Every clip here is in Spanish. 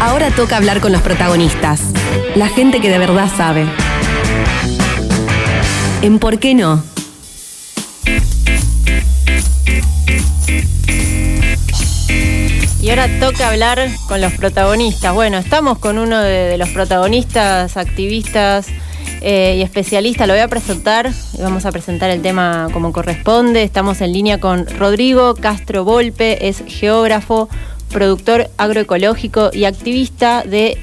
Ahora toca hablar con los protagonistas, la gente que de verdad sabe. En ¿Por qué no? Y ahora toca hablar con los protagonistas. Bueno, estamos con uno de, los protagonistas, activistas eh, y especialistas. Lo voy a presentar y vamos a presentar el tema como corresponde. Estamos en línea con Rodrigo Castro Volpe, es geógrafo, productor agroecológico y activista de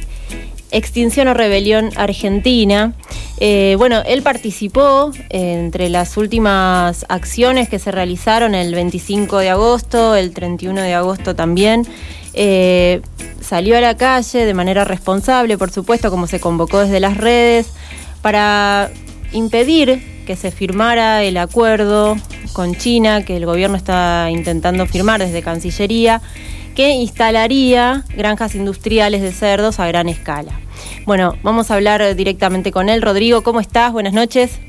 Extinción o Rebelión Argentina. Eh, bueno, él participó entre las últimas acciones que se realizaron el 25 de agosto, el 31 de agosto también. Eh, salió a la calle de manera responsable, por supuesto, como se convocó desde las redes, para impedir que se firmara el acuerdo con China que el gobierno está intentando firmar desde Cancillería que instalaría granjas industriales de cerdos a gran escala. Bueno, vamos a hablar directamente con él. Rodrigo, ¿cómo estás? Buenas noches.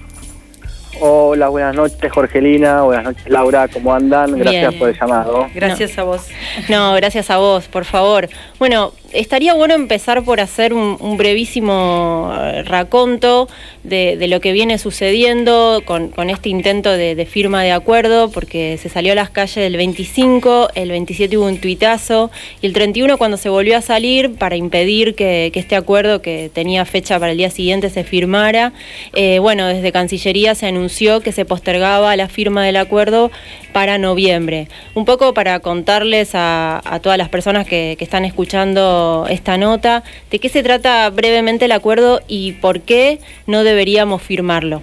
Hola, buenas noches Jorgelina, buenas noches Laura, ¿cómo andan? Gracias por el llamado. Gracias a vos. No, gracias a vos, por favor. Bueno, estaría bueno empezar por hacer un, brevísimo eh, raconto de, lo que viene sucediendo con, este intento de, firma de acuerdo, porque se salió a las calles el 25, el 27 hubo un tuitazo, y el 31 cuando se volvió a salir para impedir que, este acuerdo, que tenía fecha para el día siguiente, se firmara. Eh, bueno, desde Cancillería se anunció que se postergaba la firma del acuerdo para noviembre. Un poco para contarles a, todas las personas que, están escuchando esta nota, de qué se trata brevemente el acuerdo y por qué no deberíamos firmarlo.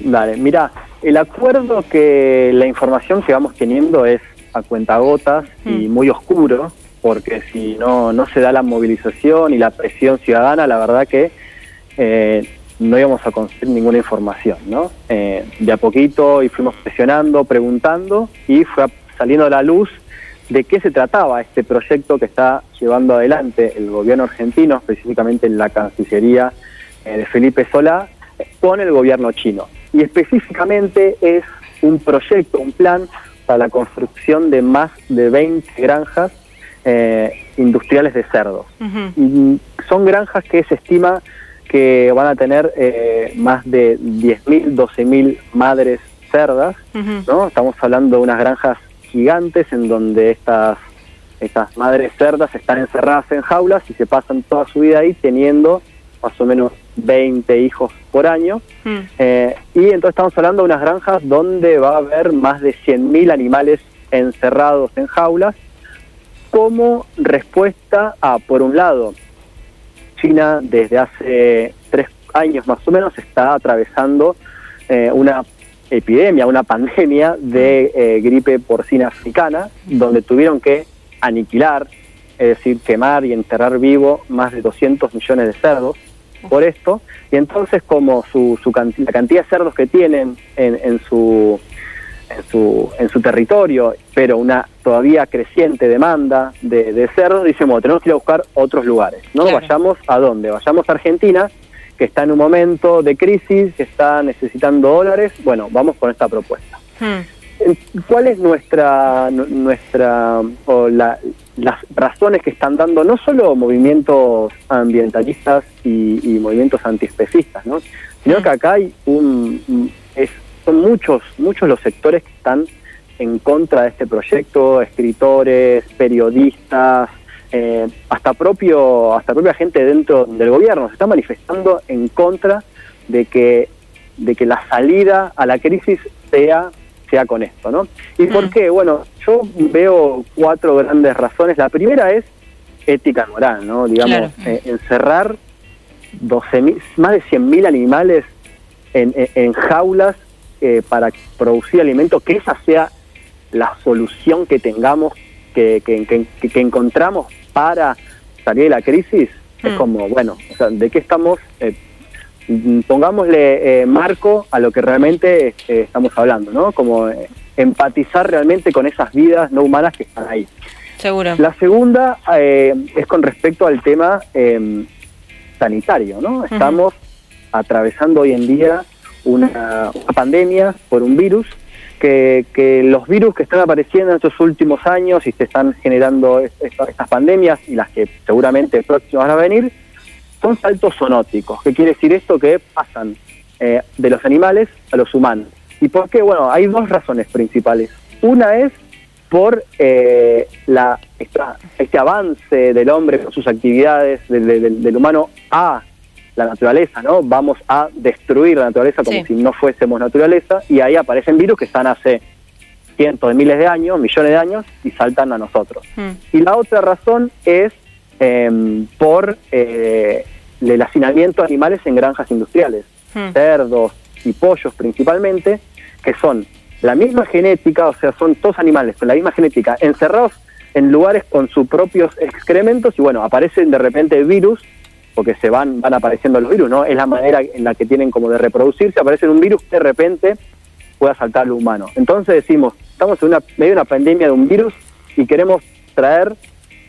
Dale, mira, el acuerdo que la información que vamos teniendo es a cuentagotas y mm. muy oscuro, porque si no, no se da la movilización y la presión ciudadana, la verdad que eh, no íbamos a conseguir ninguna información, ¿no? Eh, de a poquito y fuimos presionando, preguntando y fue saliendo a la luz de qué se trataba este proyecto que está llevando adelante el gobierno argentino, específicamente en la Cancillería eh, de Felipe Solá, con el gobierno chino. Y específicamente es un proyecto, un plan para la construcción de más de 20 granjas eh, industriales de cerdos. y son granjas que se estima que van a tener eh, más de 10.000, 12.000 madres cerdas, ¿no? Estamos hablando de unas granjas gigantes en donde estas, estas madres cerdas están encerradas en jaulas y se pasan toda su vida ahí teniendo más o menos 20 hijos por año. Eh, y entonces estamos hablando de unas granjas donde va a haber más de 100.000 animales encerrados en jaulas como respuesta a, por un lado, China desde hace tres años más o menos está atravesando eh, una epidemia, una pandemia de eh, gripe porcina africana, donde tuvieron que aniquilar, es decir, quemar y enterrar vivo más de 200 millones de cerdos por esto, y entonces como su, su la cantidad de cerdos que tienen en, en su en su, en su territorio, pero una todavía creciente demanda de, de cerdos, dicen, bueno, tenemos que ir a buscar otros lugares, ¿no? Vayamos a dónde? Vayamos a Argentina, que está en un momento de crisis, que está necesitando dólares, bueno, vamos con esta propuesta. Hmm. ¿Cuál es nuestra, nuestra o las razones que están dando no solo movimientos ambientalistas y, movimientos antiespecistas, ¿no? sino hmm. que acá hay un, es son muchos, muchos los sectores que están en contra de este proyecto, escritores, periodistas, eh, hasta propio, hasta propia gente dentro del gobierno se está manifestando en contra de que, de que la salida a la crisis sea, sea con esto, ¿no? ¿Y por qué? Bueno, yo veo cuatro grandes razones. La primera es ética moral, ¿no? Digamos, eh, encerrar 12 más de 100.000 animales en, en jaulas eh, para producir alimentos, que esa sea la solución que tengamos, que, que, encontramos para salir de la crisis, es mm. como, bueno, ¿de qué estamos? Eh, pongámosle eh, marco a lo que realmente estamos hablando, ¿no? Como empatizar realmente con esas vidas no humanas que están ahí. Seguro. La segunda es con respecto al tema em, sanitario, ¿no? Estamos atravesando hoy en día una, pandemia por un virus que, los virus que están apareciendo en estos últimos años y se están generando estas pandemias y las que seguramente próximas van a venir, son saltos zoonóticos. ¿Qué quiere decir esto? Que pasan eh, de los animales a los humanos. ¿Y por qué? Bueno, hay dos razones principales. Una es por eh, la, este avance del hombre con sus actividades, del, humano a la naturaleza, ¿no? Vamos a destruir la naturaleza como si no fuésemos naturaleza y ahí aparecen virus que están hace cientos de miles de años, millones de años y saltan a nosotros. Hmm. Y la otra razón es em, por eh, el hacinamiento de animales en granjas industriales, hmm. cerdos y pollos principalmente, que son la misma genética, o sea, son todos animales con la misma genética, encerrados en lugares con sus propios excrementos y bueno, aparecen de repente virus, porque se van, van apareciendo los virus, ¿no? Es la manera en la que tienen como de reproducirse, aparece un virus que de repente pueda saltar al humano. Entonces decimos, estamos en una, medio de una pandemia de un virus y queremos traer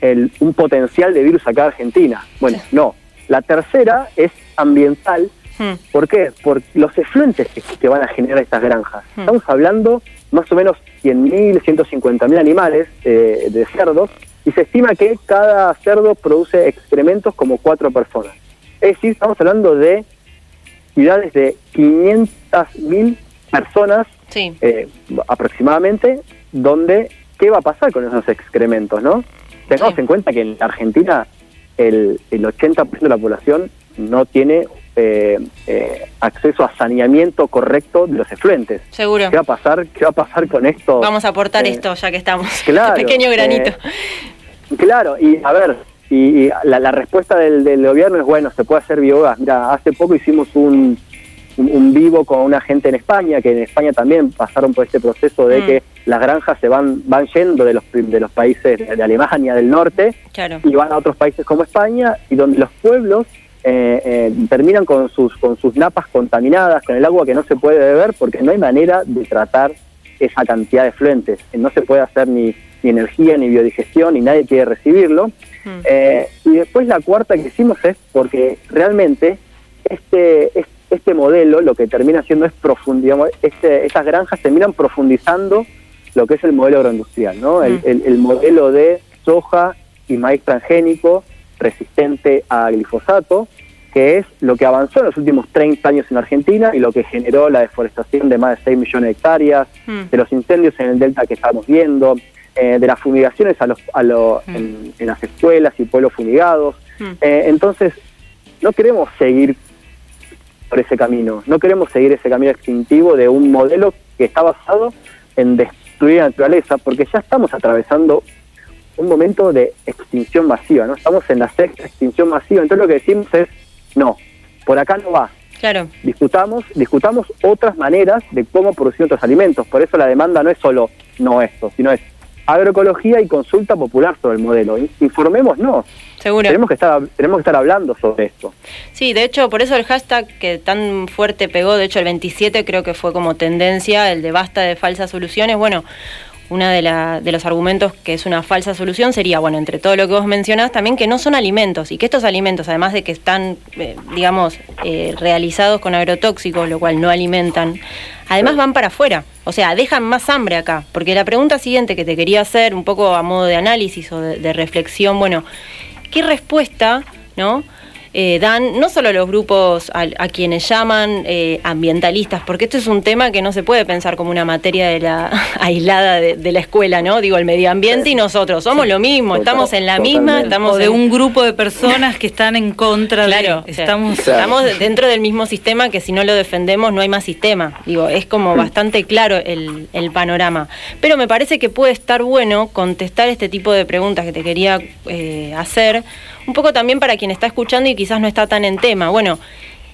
el, un potencial de virus acá a Argentina. Bueno, no. La tercera es ambiental, Hmm. ¿Por qué? Por los efluentes que, van a generar estas granjas. Hmm. Estamos hablando más o menos 100.000, 150.000 animales eh, de cerdos y se estima que cada cerdo produce excrementos como cuatro personas. Es decir, estamos hablando de ciudades de 500.000 personas eh, aproximadamente, donde ¿qué va a pasar con esos excrementos? no Tengamos en cuenta que en Argentina el, el 80% de la población no tiene eh, eh, acceso a saneamiento correcto de los efluentes. Seguro. ¿Qué va a pasar? ¿Qué va a pasar con esto? Vamos a aportar eh, esto ya que estamos. Claro. pequeño granito. Claro, y a ver, y, la, respuesta del, gobierno es bueno, se puede hacer biogás. Mira, hace poco hicimos un, un, vivo con una gente en España, que en España también pasaron por este proceso de mm. que las granjas se van van yendo de los de los países de Alemania del norte y van a otros países como España y donde los pueblos eh, eh, terminan con sus, con sus napas contaminadas, con el agua que no se puede beber porque no hay manera de tratar esa cantidad de fluentes. No se puede hacer ni, ni energía, ni biodigestión, y nadie quiere recibirlo. Hmm. Eh, y después la cuarta que hicimos es porque realmente este, este modelo lo que termina haciendo es profundizar, este, estas granjas terminan profundizando lo que es el modelo agroindustrial, ¿no? el, hmm. el modelo de soja y maíz transgénico, resistente a glifosato, que es lo que avanzó en los últimos 30 años en Argentina y lo que generó la deforestación de más de 6 millones de hectáreas, hmm. de los incendios en el delta que estamos viendo, eh, de las fumigaciones a los, a hmm. en, las escuelas y pueblos fumigados. Hmm. Eh, entonces, no queremos seguir por ese camino, no queremos seguir ese camino extintivo de un modelo que está basado en destruir la naturaleza, porque ya estamos atravesando un momento de extinción masiva, ¿no? Estamos en la sexta extinción masiva, entonces lo que decimos es, no, por acá no va. Claro. Discutamos, discutamos otras maneras de cómo producir otros alimentos, por eso la demanda no es solo no esto, sino es agroecología y consulta popular sobre el modelo. Informémonos. Seguro. Tenemos que, estar, tenemos que estar hablando sobre esto. Sí, de hecho, por eso el hashtag que tan fuerte pegó, de hecho el 27 creo que fue como tendencia, el de basta de falsas soluciones. Bueno, uno de, de, los argumentos que es una falsa solución sería, bueno, entre todo lo que vos mencionás, también que no son alimentos y que estos alimentos, además de que están, eh, digamos, eh, realizados con agrotóxicos, lo cual no alimentan, además van para afuera, o sea, dejan más hambre acá. Porque la pregunta siguiente que te quería hacer, un poco a modo de análisis o de reflexión, bueno, ¿qué respuesta, ¿no? Eh, dan no solo los grupos a, quienes llaman eh, ambientalistas, porque esto es un tema que no se puede pensar como una materia de la, aislada de, la escuela, ¿no? Digo, el medio ambiente y nosotros somos lo mismo, estamos en la misma, estamos de un grupo de personas que están en contra claro, estamos, estamos dentro del mismo sistema que si no lo defendemos no hay más sistema. Digo, es como bastante claro el, panorama. Pero me parece que puede estar bueno contestar este tipo de preguntas que te quería eh, hacer un poco también para quien está escuchando y quizás no está tan en tema. Bueno,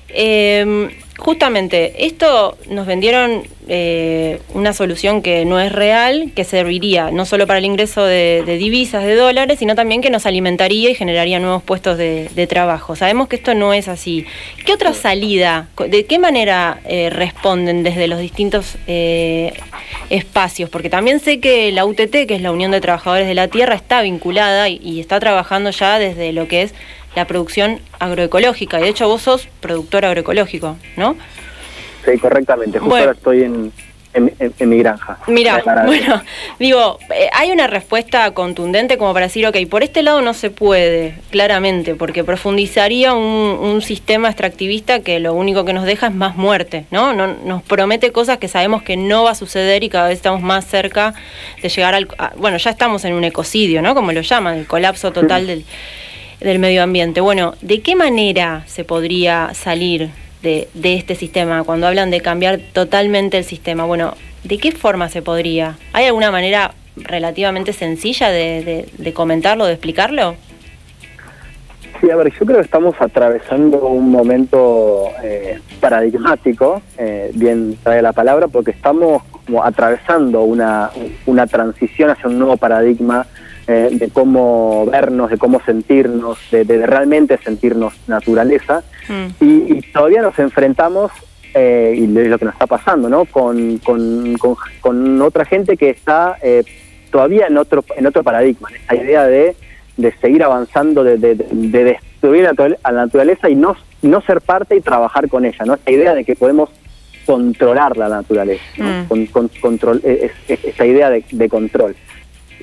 eh, justamente esto nos vendieron eh, una solución que no es real, que serviría no solo para el ingreso de, divisas, de dólares, sino también que nos alimentaría y generaría nuevos puestos de, trabajo. Sabemos que esto no es así. ¿Qué otra salida, de qué manera eh, responden desde los distintos espacios? Porque también sé que la UTT, que es la Unión de Trabajadores de la Tierra, está vinculada y está trabajando ya desde lo que es la producción agroecológica. Y de hecho vos sos productor agroecológico, ¿no? Sí, correctamente. Justo ahora estoy en, en, mi granja. Mira, bueno, digo, eh, hay una respuesta contundente como para decir, ok, por este lado no se puede, claramente, porque profundizaría un, sistema extractivista que lo único que nos deja es más muerte, ¿no? Nos promete cosas que sabemos que no va a suceder y cada vez estamos más cerca de llegar al... bueno, ya estamos en un ecocidio, ¿no? Como lo llaman, el colapso total del, del medio ambiente. Bueno, ¿de qué manera se podría salir de, este sistema, cuando hablan de cambiar totalmente el sistema. Bueno, ¿de qué forma se podría? ¿Hay alguna manera relativamente sencilla de, comentarlo, de explicarlo? Sí, a ver, yo creo que estamos atravesando un momento eh, paradigmático, eh, bien trae la palabra, porque estamos como atravesando una, una transición hacia un nuevo paradigma eh, de cómo vernos, de cómo sentirnos, de, realmente sentirnos naturaleza. Mm. Y, todavía nos enfrentamos, eh, y es lo que nos está pasando, ¿no? Con, con, otra gente que está eh, todavía en otro, en otro paradigma, esta idea de, de seguir avanzando, de, de, destruir a la naturaleza y no, no ser parte y trabajar con ella, ¿no? Esta idea de que podemos controlar la naturaleza, mm. con, control, esa idea de control.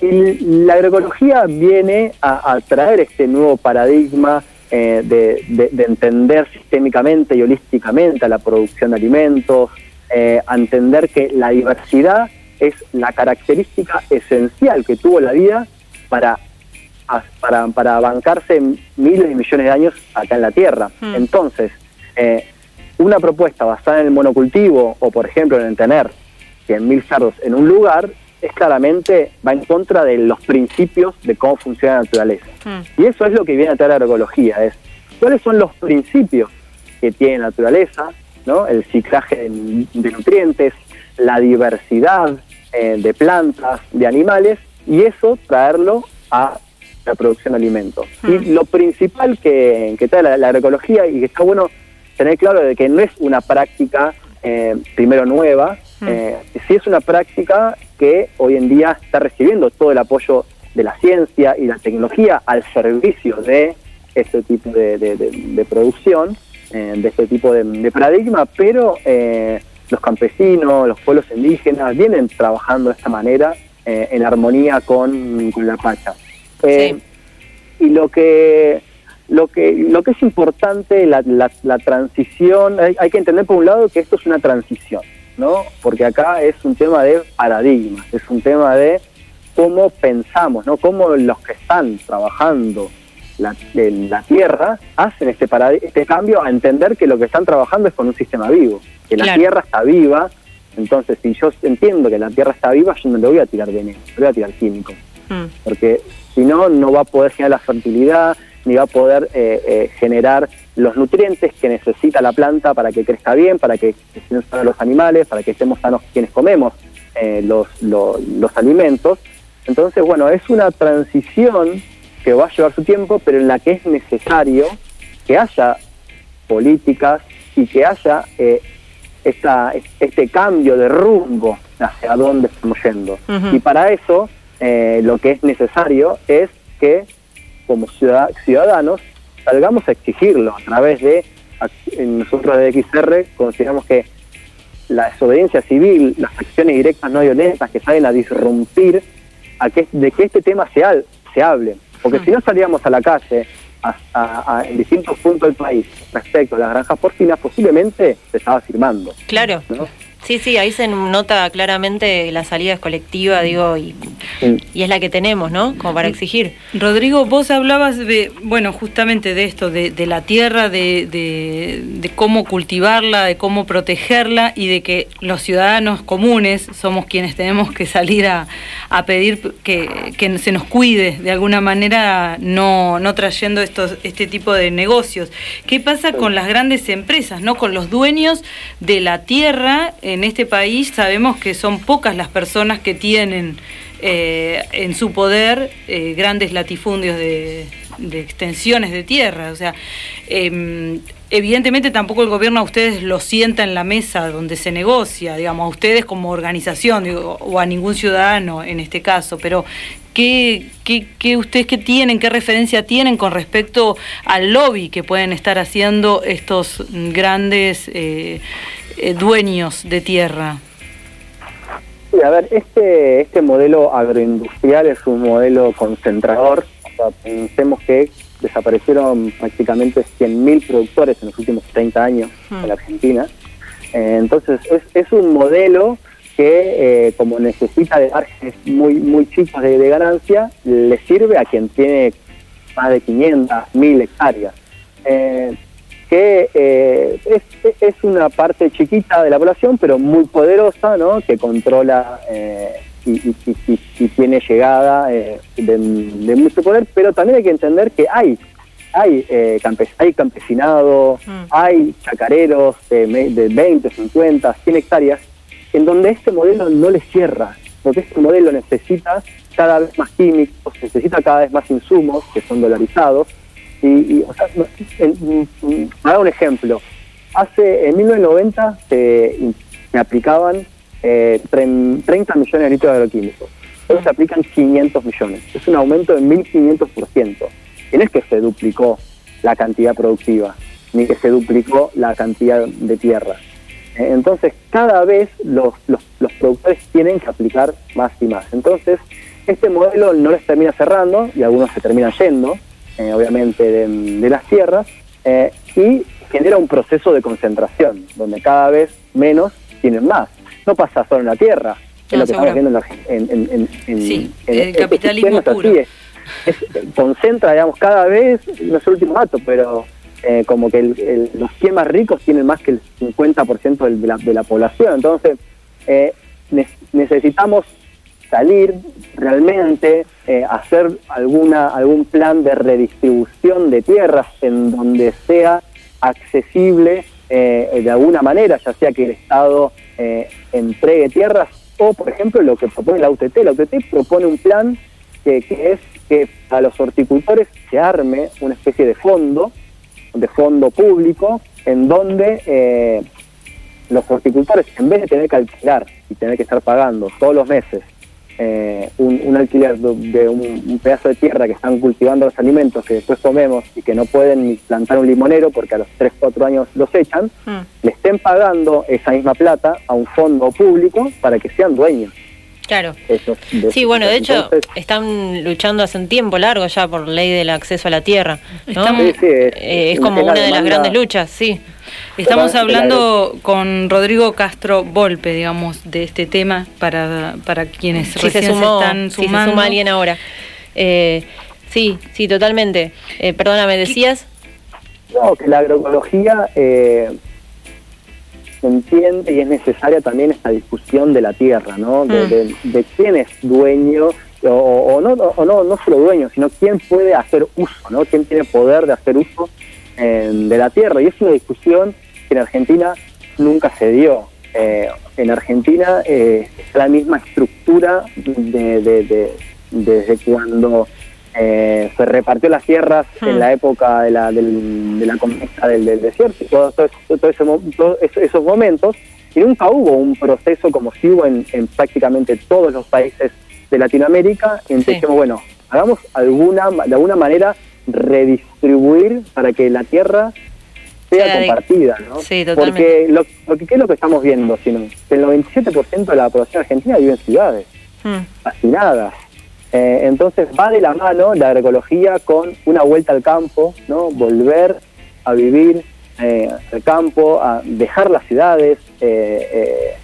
Y la agroecología viene a, traer este nuevo paradigma eh, de, entender sistémicamente y holísticamente a la producción de alimentos, eh, a entender que la diversidad es la característica esencial que tuvo la vida para, para, para bancarse miles y millones de años acá en la Tierra. Hmm. Entonces, eh, una propuesta basada en el monocultivo o, por ejemplo, en tener 100.000 cerdos en un lugar es claramente, va en contra de los principios de cómo funciona la naturaleza. Hmm. Y eso es lo que viene a traer la agroecología, es cuáles son los principios que tiene la naturaleza, ¿no? el ciclaje de, nutrientes, la diversidad eh, de plantas, de animales, y eso traerlo a la producción de alimentos. Y hmm. lo principal que, trae la, agroecología, y que está bueno tener claro de que no es una práctica eh, primero nueva, hmm. eh, sí es una práctica que hoy en día está recibiendo todo el apoyo de la ciencia y la tecnología al servicio de este tipo de, producción, eh, de este tipo de, paradigma, pero eh, los campesinos, los pueblos indígenas vienen trabajando de esta manera en armonía con, la Pacha. Y lo que lo que lo que es importante la, la, transición hay, que entender por un lado que esto es una transición ¿no? Porque acá es un tema de paradigma, es un tema de cómo pensamos, ¿no? Cómo los que están trabajando la, en la Tierra hacen este, este cambio a entender que lo que están trabajando es con un sistema vivo, que la Tierra está viva, entonces si yo entiendo que la Tierra está viva, yo no le voy a tirar veneno, le voy a tirar químico, mm. porque si no, no va a poder generar la fertilidad, ni va a poder eh, eh, generar los nutrientes que necesita la planta para que crezca bien, para que estén sanos los animales, para que estemos sanos quienes comemos eh, los, los, alimentos. Entonces, bueno, es una transición que va a llevar su tiempo, pero en la que es necesario que haya políticas y que haya esta, este cambio de rumbo hacia dónde estamos yendo. Y para eso lo que es necesario es que como ciudadanos salgamos a exigirlo a través de, nosotros de XR consideramos que la desobediencia civil, las acciones directas no violentas que salen a disrumpir, a que, de que este tema se, se hable. Porque si no salíamos a la calle en distintos puntos del país respecto a las granjas porcinas, posiblemente se estaba firmando. Claro. Sí, sí, ahí se nota claramente la salida es colectiva, digo, y, y es la que tenemos, ¿no? Como para exigir. Rodrigo, vos hablabas de, bueno, justamente de esto, de, la tierra, de, de, cómo cultivarla, de cómo protegerla y de que los ciudadanos comunes somos quienes tenemos que salir a, a pedir que, que, se nos cuide de alguna manera, no, no trayendo estos, este tipo de negocios. ¿Qué pasa con las grandes empresas, no? Con los dueños de la tierra en este país sabemos que son pocas las personas que tienen eh, en su poder eh, grandes latifundios de, extensiones de tierra. O sea, em, evidentemente tampoco el gobierno a ustedes lo sienta en la mesa donde se negocia, digamos, a ustedes como organización o a ningún ciudadano en este caso, pero ¿qué, qué, ustedes qué tienen, qué referencia tienen con respecto al lobby que pueden estar haciendo estos grandes... Eh, dueños de tierra? Sí, a ver, este, este modelo agroindustrial es un modelo concentrador. O sea, pensemos que desaparecieron prácticamente 100.000 productores en los últimos 30 años Hmm. en la Argentina. Eh, entonces, es, es un modelo que, eh, como necesita de márgenes muy, muy chicos de, de ganancia, le sirve a quien tiene más de 500, 1000 hectáreas. Eh, que eh, es, es una parte chiquita de la población, pero muy poderosa, ¿no? Que controla eh, y, y- y- y- y tiene llegada eh, de, de mucho poder, pero también hay que entender que hay hay campes- hay campesinado, Mm. hay chacareros de, de 20, 50, 100 hectáreas, en donde este modelo no les cierra, porque este modelo necesita cada vez más químicos, necesita cada vez más insumos que son dolarizados, y, y, o sea, dar un ejemplo, hace en 1990 se, se aplicaban eh, tren- 30 millones de litros de agroquímicos. Hoy se aplican 500 millones. Es un aumento de 1.500%. Y no es que se duplicó la cantidad productiva, ni que se duplicó la cantidad de tierra. Eh, Entonces, cada vez los, los, los productores tienen que aplicar más y más. Entonces, este modelo no les termina cerrando y algunos se terminan yendo, eh, obviamente, de, de las tierras, eh, y genera un proceso de concentración, donde cada vez menos tienen más. No pasa solo en la tierra, es lo que seguro. estamos viendo en, en, en, Sí, el en- capitalismo es así, puro. es- es- concentra, digamos, cada vez, no es el último dato, pero eh, como que el- el- los 100 más ricos tienen más que el 50% del- de la, de la población. Entonces, eh, ne- necesitamos salir realmente, eh, hacer alguna algún plan de redistribución de tierras en donde sea accesible eh, de alguna manera, ya sea que el Estado eh, entregue tierras o, por ejemplo, lo que propone la UTT. La UTT propone un plan que, que es que a los horticultores se arme una especie de fondo, de fondo público, en donde los horticultores, en vez de tener que alquilar y tener que estar pagando todos los meses eh, un, un alquiler de, de un, un pedazo de tierra que están cultivando los alimentos que después comemos y que no pueden ni plantar un limonero porque a los 3, 4 años los echan, Mm. le estén pagando esa misma plata a un fondo público para que sean dueños. Claro. de Sí, bueno, de hecho, entonces, están luchando hace un tiempo largo ya por ley del acceso a la tierra. ¿no? Estamos- Sí, sí, es- Eh, es es como una de las grandes luchas, sí. Estamos hablando con Rodrigo Castro Volpe, digamos, de este tema para, para quienes Si se, sumó, están si se sumando. suma alguien ahora. Eh, sí, sí, totalmente. Eh, perdona, ¿me decías? No, que la agroecología eh, se entiende y es necesaria también esta discusión de la tierra, ¿no? De, Mm. de- de quién es dueño, o, o no, o no, no solo dueño, sino quién puede hacer uso, ¿no? Quién tiene poder de hacer uso eh, de la tierra. Y es una discusión que en Argentina nunca se dio. Eh, en Argentina eh, está la misma estructura de, de- de- desde cuando eh, se repartió las tierras Hmm. en la época de la, del- de la conquista del, del desierto, y todo, todo- todos esos, momentos, y nunca hubo un proceso como si hubo en, en prácticamente todos los países de Latinoamérica, en Sí. bueno, hagamos alguna, de alguna manera redistribuir para que la tierra sea compartida, ¿no? Sí, totalmente. Porque lo, lo que, ¿qué es lo que estamos viendo? Sino que el 97% de la población argentina vive en ciudades Mm. hacinadas. Eh, entonces va de la mano la agroecología con una vuelta al campo, ¿no? Volver a vivir eh, al campo, a dejar las ciudades. eh, eh,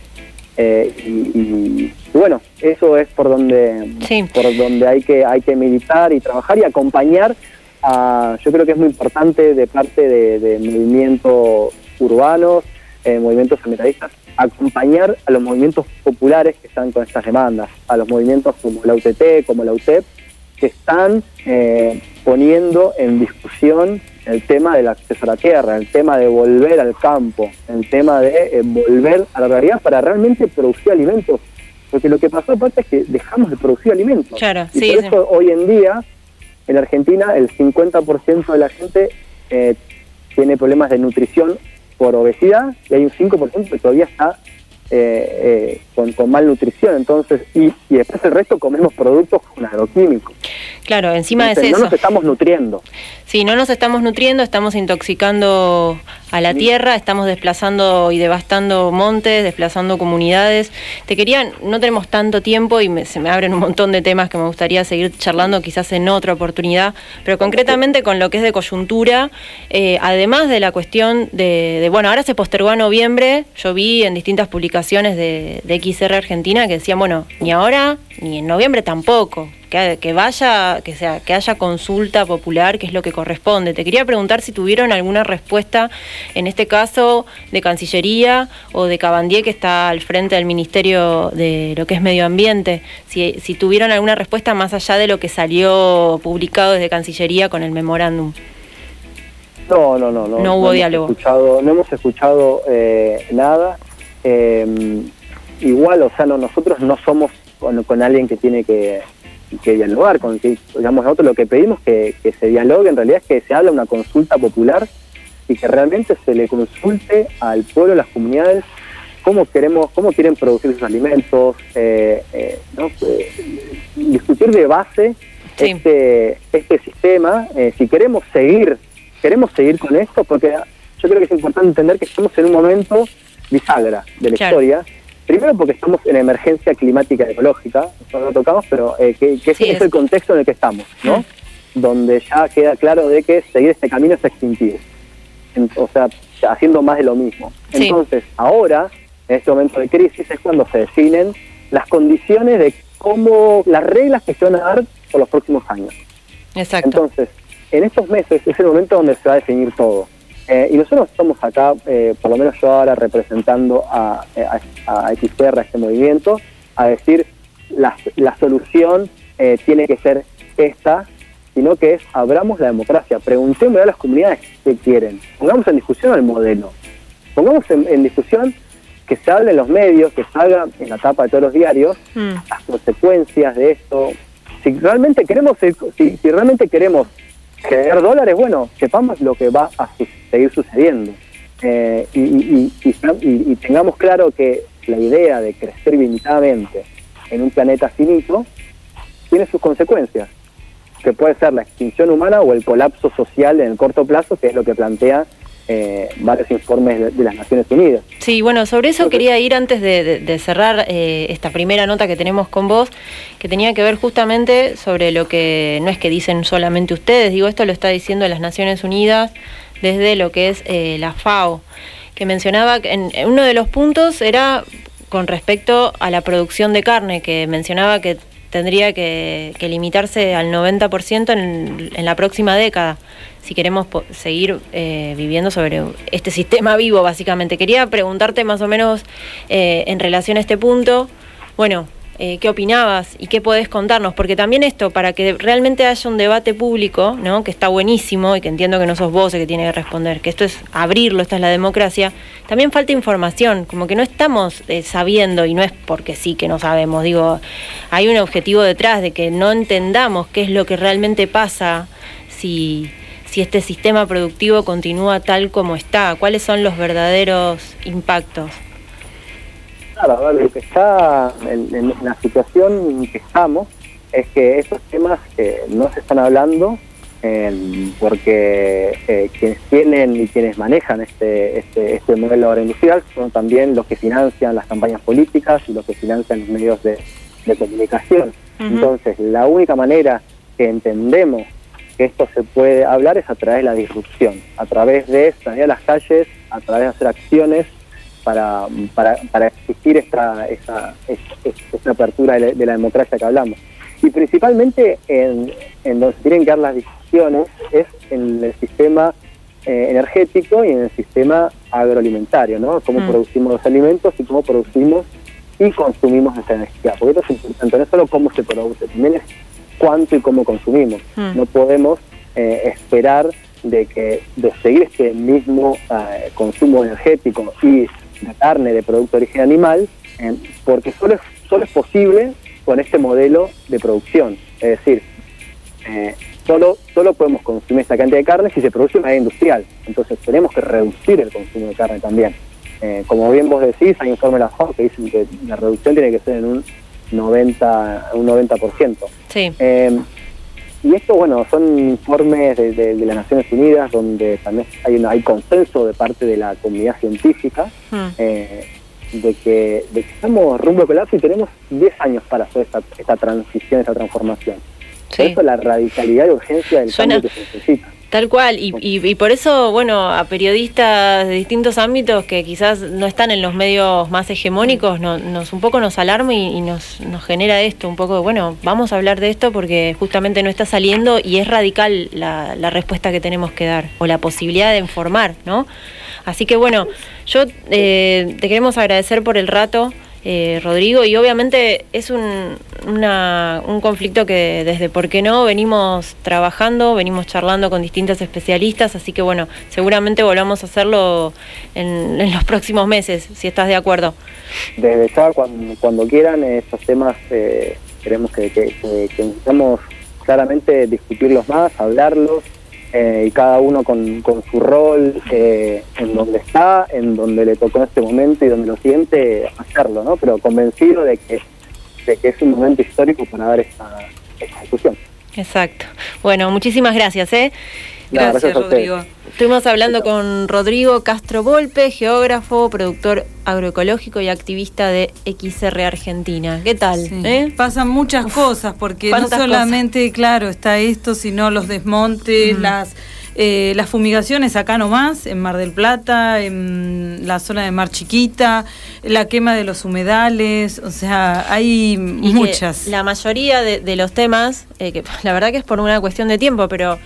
eh, y, y- y bueno, eso es por donde Sí. por donde hay que hay que militar y trabajar y acompañar. A, yo creo que es muy importante de parte de, de movimientos urbanos, eh, movimientos ambientalistas, acompañar a los movimientos populares que están con estas demandas, a los movimientos como la UTT, como la UTEP, que están eh, poniendo en discusión el tema del acceso a la tierra, el tema de volver al campo, el tema de eh, volver a la realidad para realmente producir alimentos. Porque lo que pasó aparte es que dejamos de producir alimentos. Claro, y sí, por sí. eso hoy en día, en Argentina, el 50% de la gente eh, tiene problemas de nutrición por obesidad y hay un 5% que todavía está eh, eh, con, con malnutrición. Entonces, y, y después el resto comemos productos con agroquímicos. Claro, encima de eso. No nos estamos nutriendo. Sí, no nos estamos nutriendo, estamos intoxicando a la tierra, estamos desplazando y devastando montes, desplazando comunidades. Te quería, no tenemos tanto tiempo y se me abren un montón de temas que me gustaría seguir charlando quizás en otra oportunidad, pero concretamente con lo que es de coyuntura, eh, además de la cuestión de, bueno, ahora se postergó a noviembre, yo vi en distintas publicaciones de, de XR Argentina que decían, bueno, ni ahora ni en noviembre tampoco que, vaya, que sea, que haya consulta popular, que es lo que corresponde. Te quería preguntar si tuvieron alguna respuesta, en este caso, de Cancillería o de Cabandier, que está al frente del Ministerio de lo que es Medio Ambiente, si, si tuvieron alguna respuesta más allá de lo que salió publicado desde Cancillería con el memorándum. No, no, no, no. No hubo diálogo. no hemos escuchado eh, nada. Eh, igual, o sea, no, nosotros no somos con alguien que tiene que, que dialogar, con que, digamos, nosotros lo que pedimos que, que se dialogue en realidad es que se habla una consulta popular y que realmente se le consulte al pueblo, a las comunidades, cómo queremos, cómo quieren producir sus alimentos, eh, eh, eh, discutir de base este, este sistema, si queremos seguir, queremos seguir con esto, porque yo creo que es importante entender que estamos en un momento bisagra de la historia Primero porque estamos en emergencia climática y ecológica, no lo tocamos, pero eh, que, que ese es el contexto en el que estamos, ¿no? Mm. Donde ya queda claro de que seguir este camino es extintivo. o sea, haciendo más de lo mismo. Entonces, ahora, en este momento de crisis, es cuando se definen las condiciones de cómo, las reglas que se van a dar por los próximos años. Exacto. Entonces, en estos meses es el momento donde se va a definir todo. Eh, y nosotros estamos acá, eh, por lo menos yo ahora representando a, a, a XPR, a este movimiento, a decir la, la solución eh, tiene que ser esta, sino que es abramos la democracia, preguntémosle a las comunidades qué quieren, pongamos en discusión el modelo, pongamos en, discusión que se hable en los medios, que salga en la tapa de todos los diarios mm. las consecuencias de esto. Si realmente queremos, si, si realmente queremos generar dólares, bueno, sepamos lo que va a seguir sucediendo. Eh, y, tengamos claro que la idea de crecer ilimitadamente en un planeta finito tiene sus consecuencias, que puede ser la extinción humana o el colapso social en el corto plazo, que es lo que plantea eh, varios informes de, las Naciones Unidas. Sí, bueno, sobre eso quería ir antes de, cerrar eh, esta primera nota que tenemos con vos, que tenía que ver justamente sobre lo que no es que dicen solamente ustedes, digo, esto lo está diciendo las Naciones Unidas desde lo que es eh, la FAO, que mencionaba que en, uno de los puntos era con respecto a la producción de carne, que mencionaba que tendría que, limitarse al 90% en, en la próxima década si queremos seguir eh, viviendo sobre este sistema vivo, básicamente. Quería preguntarte más o menos eh, en relación a este punto, bueno, eh, qué opinabas y qué podés contarnos, porque también esto, para que realmente haya un debate público, ¿no? que está buenísimo y que entiendo que no sos vos el que tiene que responder, que esto es abrirlo, esta es la democracia, también falta información, como que no estamos sabiendo, y no es porque sí que no sabemos, digo, hay un objetivo detrás de que no entendamos qué es lo que realmente pasa si si este sistema productivo continúa tal como está? ¿Cuáles son los verdaderos impactos? Claro, lo que está en, la situación en que estamos es que estos temas eh, no se están hablando porque eh, quienes tienen y quienes manejan este, este, este modelo agroindustrial son también los que financian las campañas políticas y los que financian los medios de, comunicación. Entonces, la única manera que entendemos que esto se puede hablar es a través de la disrupción, a través de salir a las calles, a través de hacer acciones para, para, para exigir esta, esta, esta, apertura de la, democracia que hablamos. Y principalmente en, en, donde se tienen que dar las discusiones es en el sistema eh, energético y en el sistema agroalimentario, ¿no? Cómo mm. producimos los alimentos y cómo producimos y consumimos esa energía. Porque esto es importante, no es solo cómo se produce, también es cuánto y cómo consumimos. Hmm. No podemos eh, esperar de que de seguir este mismo eh, consumo energético y de carne de producto de origen animal, porque solo es, solo es posible con este modelo de producción. Es decir, eh, solo, solo podemos consumir esta cantidad de carne si se produce de manera industrial. Entonces tenemos que reducir el consumo de carne también. como bien vos decís, hay informes de la FAO que dicen que la reducción tiene que ser en un 90, un 90%. Sí. Em, y esto, bueno, son informes de, las Naciones Unidas donde también hay, una, hay consenso de parte de la comunidad científica hmm. eh, de, que, de, que, estamos rumbo al colapso y tenemos 10 años para hacer esta, esta transición, esta transformación. Por eso la radicalidad y urgencia del cambio que se necesita. Tal cual, y, y, por eso, bueno, a periodistas de distintos ámbitos que quizás no están en los medios más hegemónicos, nos un poco nos alarma y, nos, nos, genera esto, un poco, bueno, vamos a hablar de esto porque justamente no está saliendo y es radical la, la respuesta que tenemos que dar, o la posibilidad de informar, ¿no? Así que bueno, yo eh, te queremos agradecer por el rato. Eh, Rodrigo, y obviamente es un, un conflicto que desde por qué no venimos trabajando, venimos charlando con distintos especialistas, así que bueno, seguramente volvamos a hacerlo en, los próximos meses, si estás de acuerdo. Desde ya, cuando, quieran, estos temas eh, queremos que, que, que necesitamos claramente discutirlos más, hablarlos, eh, y cada uno con, su rol eh, en donde está, en donde le tocó este momento y donde lo siente, hacerlo, ¿no? Pero convencido de que, de que es un momento histórico para dar esta, esta discusión. Exacto. Bueno, muchísimas gracias, ¿eh? Gracias, Rodrigo. Estuvimos hablando con Rodrigo Castro Volpe, geógrafo, productor agroecológico y activista de XR Argentina. ¿Qué tal? ¿Eh? Pasan muchas cosas, porque no solamente, claro, está esto, sino los desmontes, las... Eh, las fumigaciones acá nomás, en Mar del Plata, en la zona de Mar Chiquita, la quema de los humedales, o sea, hay muchas. La mayoría de, los temas, eh, que la verdad que es por una cuestión de tiempo, pero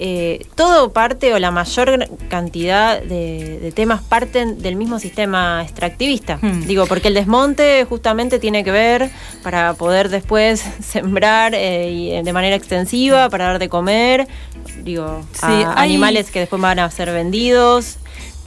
eh, todo parte o la mayor cantidad de, temas parten del mismo sistema extractivista. Hmm. Digo, porque el desmonte justamente tiene que ver para poder después sembrar eh, de manera extensiva, para dar de comer, digo, a animales que después van a ser vendidos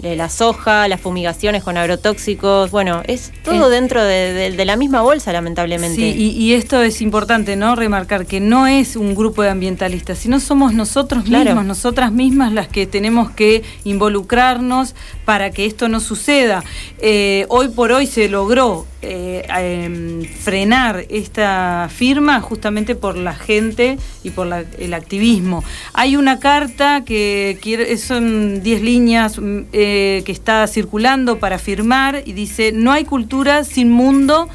la soja, las fumigaciones con agrotóxicos, bueno, es todo dentro de, la misma bolsa, lamentablemente. Sí, y, esto es importante, ¿no? Remarcar que no es un grupo de ambientalistas, sino somos nosotros mismos, nosotras mismas las que tenemos que involucrarnos para que esto no suceda. Eh, hoy por hoy se logró eh, em, frenar esta firma justamente por la gente y por el activismo. Hay una carta que son 10 líneas mm, eh, que está circulando para firmar y dice, no hay cultura sin mundo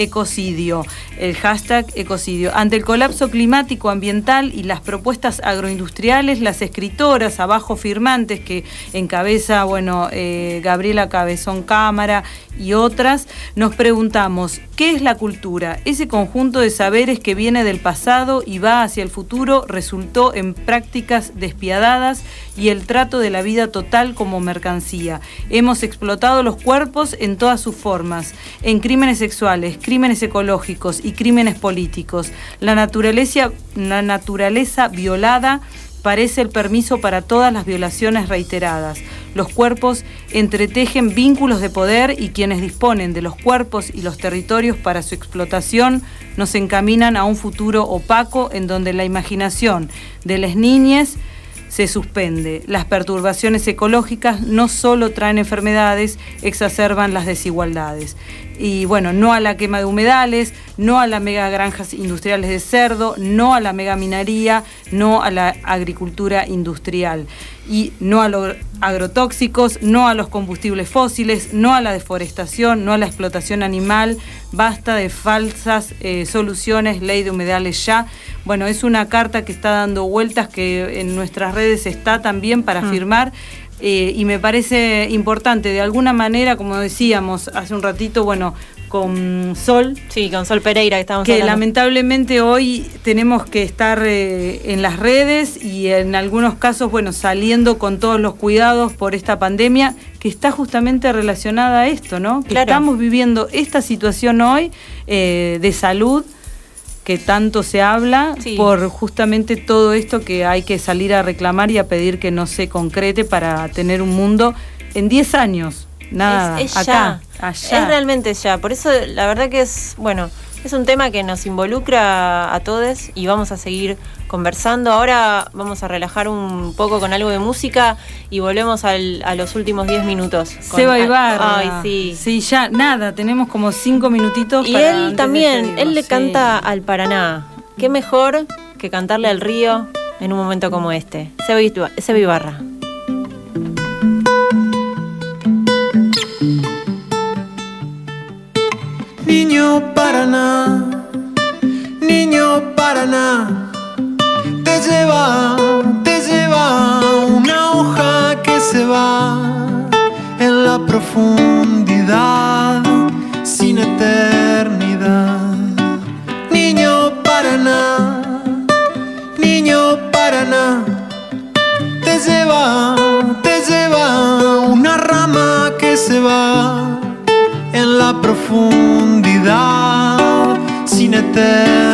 ecocidio, el hashtag ecocidio. Ante el colapso climático ambiental y las propuestas agroindustriales, las escritoras abajo firmantes que encabeza, bueno, eh, Gabriela Cabezón Cámara y otras, nos preguntamos, ¿qué es la cultura? Ese conjunto de saberes que viene del pasado y va hacia el futuro resultó en prácticas despiadadas y el trato de la vida total como mercancía. Hemos explotado los cuerpos en todas sus formas, en crímenes sexuales, crímenes ecológicos y crímenes políticos. La naturaleza, la naturaleza violada parece el permiso para todas las violaciones reiteradas. Los cuerpos entretejen vínculos de poder y quienes disponen de los cuerpos y los territorios para su explotación nos encaminan a un futuro opaco en donde la imaginación de las niñas se suspende. Las perturbaciones ecológicas no solo traen enfermedades, exacerban las desigualdades. Y bueno, no a la quema de humedales, no a las mega granjas industriales de cerdo, no a la mega minería, no a la agricultura industrial y no a los agrotóxicos, no a los combustibles fósiles, no a la deforestación, no a la explotación animal, basta de falsas eh, soluciones, ley de humedales ya. Bueno, es una carta que está dando vueltas que en nuestras redes está también para mm. firmar. Eh, y me parece importante, de alguna manera, como decíamos hace un ratito, bueno, con Sol. Sí, con Sol Pereira que estamos Que lamentablemente hoy tenemos que estar eh, en las redes y en algunos casos, bueno, saliendo con todos los cuidados por esta pandemia que está justamente relacionada a esto, ¿no? Que estamos viviendo esta situación hoy eh, de salud que tanto se habla por justamente todo esto que hay que salir a reclamar y a pedir que no se concrete para tener un mundo en 10 años. Nada, es, acá, allá. Es realmente ya. Por eso la verdad que es, bueno, es un tema que nos involucra a todos y vamos a seguir conversando. Ahora vamos a relajar un poco con algo de música y volvemos a los últimos 10 minutos. Seba Ibarra. Ay, sí. Sí, ya nada, tenemos como 5 minutitos. Y él también, él le canta al Paraná. Qué mejor que cantarle al río en un momento como este. Seba Ibarra. Niño Paraná, niño Paraná, te lleva, te lleva una hoja que se va en la profundidad sin eternidad. Niño Paraná, niño Paraná, te lleva, te lleva una rama que se va en la profundidad sin eternidad.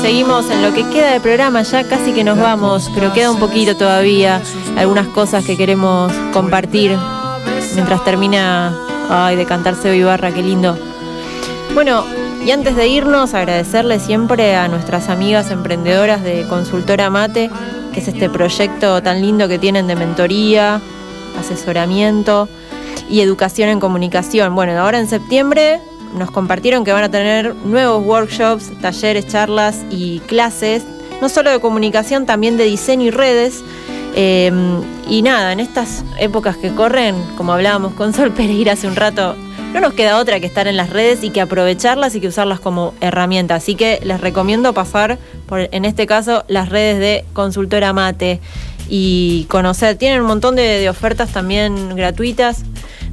Seguimos en lo que queda del programa, ya casi que nos vamos, pero queda un poquito todavía, algunas cosas que queremos compartir mientras termina ay, de cantarse Ibarra, qué lindo. Bueno, y antes de irnos, agradecerle siempre a nuestras amigas emprendedoras de Consultora Mate, que es este proyecto tan lindo que tienen de mentoría, asesoramiento y educación en comunicación. Bueno, ahora en septiembre nos compartieron que van a tener nuevos workshops, talleres, charlas y clases, no solo de comunicación, también de diseño y redes. Eh, y nada, en estas épocas que corren, como hablábamos con Sol Pereira hace un rato, no nos queda otra que estar en las redes y que aprovecharlas y que usarlas como herramienta. Así que les recomiendo pasar por, en este caso, las redes de Consultora Mate y conocer. Tienen un montón de ofertas también gratuitas,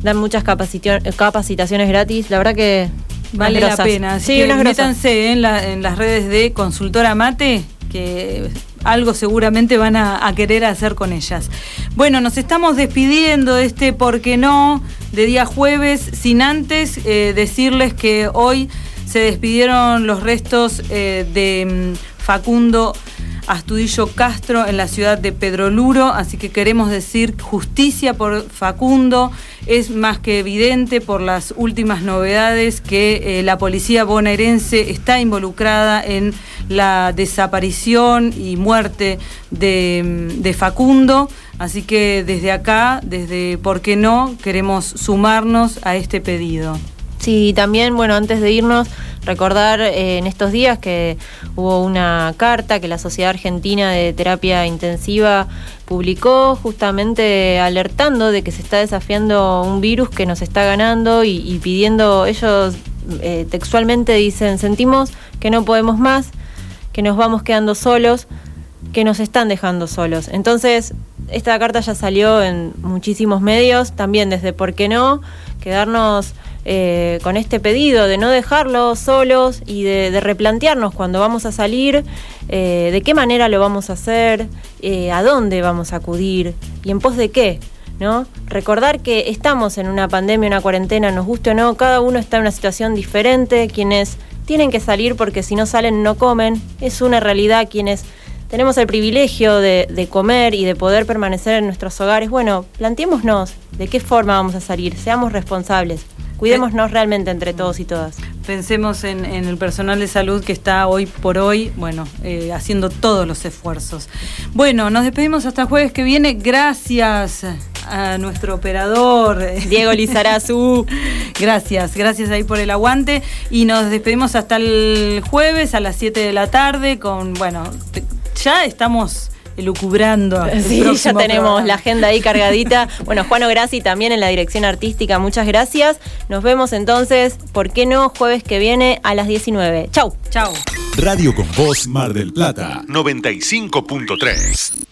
dan muchas capacitio- capacitaciones gratis. La verdad que Vale la pena. Así Sí, que métanse en, la- en las redes de Consultora Mate, que algo seguramente van a, a querer hacer con ellas. Bueno, nos estamos despidiendo de este ¿Por qué no? de día jueves, sin antes eh, decirles que hoy se despidieron los restos eh, de mm, Facundo Astudillo Castro en la ciudad de Pedroluro, así que queremos decir justicia por Facundo. Es más que evidente por las últimas novedades que eh, la policía bonaerense está involucrada en la desaparición y muerte de, mm, de Facundo. Así que desde acá, desde ¿Por qué no?, queremos sumarnos a este pedido. Sí, también, bueno, antes de irnos, recordar eh, en estos días que hubo una carta que la Sociedad Argentina de Terapia Intensiva publicó justamente alertando de que se está desafiando un virus que nos está ganando y, y pidiendo, ellos eh, textualmente dicen, sentimos que no podemos más, que nos vamos quedando solos, que nos están dejando solos. Entonces, esta carta ya salió en muchísimos medios, también desde ¿Por qué no? Quedarnos eh, con este pedido de no dejarlos solos y de, replantearnos cuando vamos a salir, eh, de qué manera lo vamos a hacer, eh, a dónde vamos a acudir y en pos de qué. ¿No? Recordar que estamos en una pandemia, una cuarentena, nos guste o no, cada uno está en una situación diferente, quienes tienen que salir porque si no salen no comen, es una realidad quienes tenemos el privilegio de comer y de poder permanecer en nuestros hogares, bueno, planteémonos de qué forma vamos a salir, seamos responsables, cuidémonos realmente entre todos y todas. Pensemos en, en el personal de salud que está hoy por hoy, bueno, eh, haciendo todos los esfuerzos. Bueno, nos despedimos hasta el jueves que viene. Gracias a nuestro operador. Diego Lizarazu. gracias, gracias ahí por el aguante. Y nos despedimos hasta el jueves a las 7 de la tarde con, bueno, ya estamos elucubrando. el Sí, ya tenemos programa. la agenda ahí cargadita. Bueno, Juano Grassi también en la dirección artística, muchas gracias. Nos vemos entonces, ¿por qué no? Jueves que viene a las 19. Chau. Chau. Radio con Voz Mar del Plata 95.3.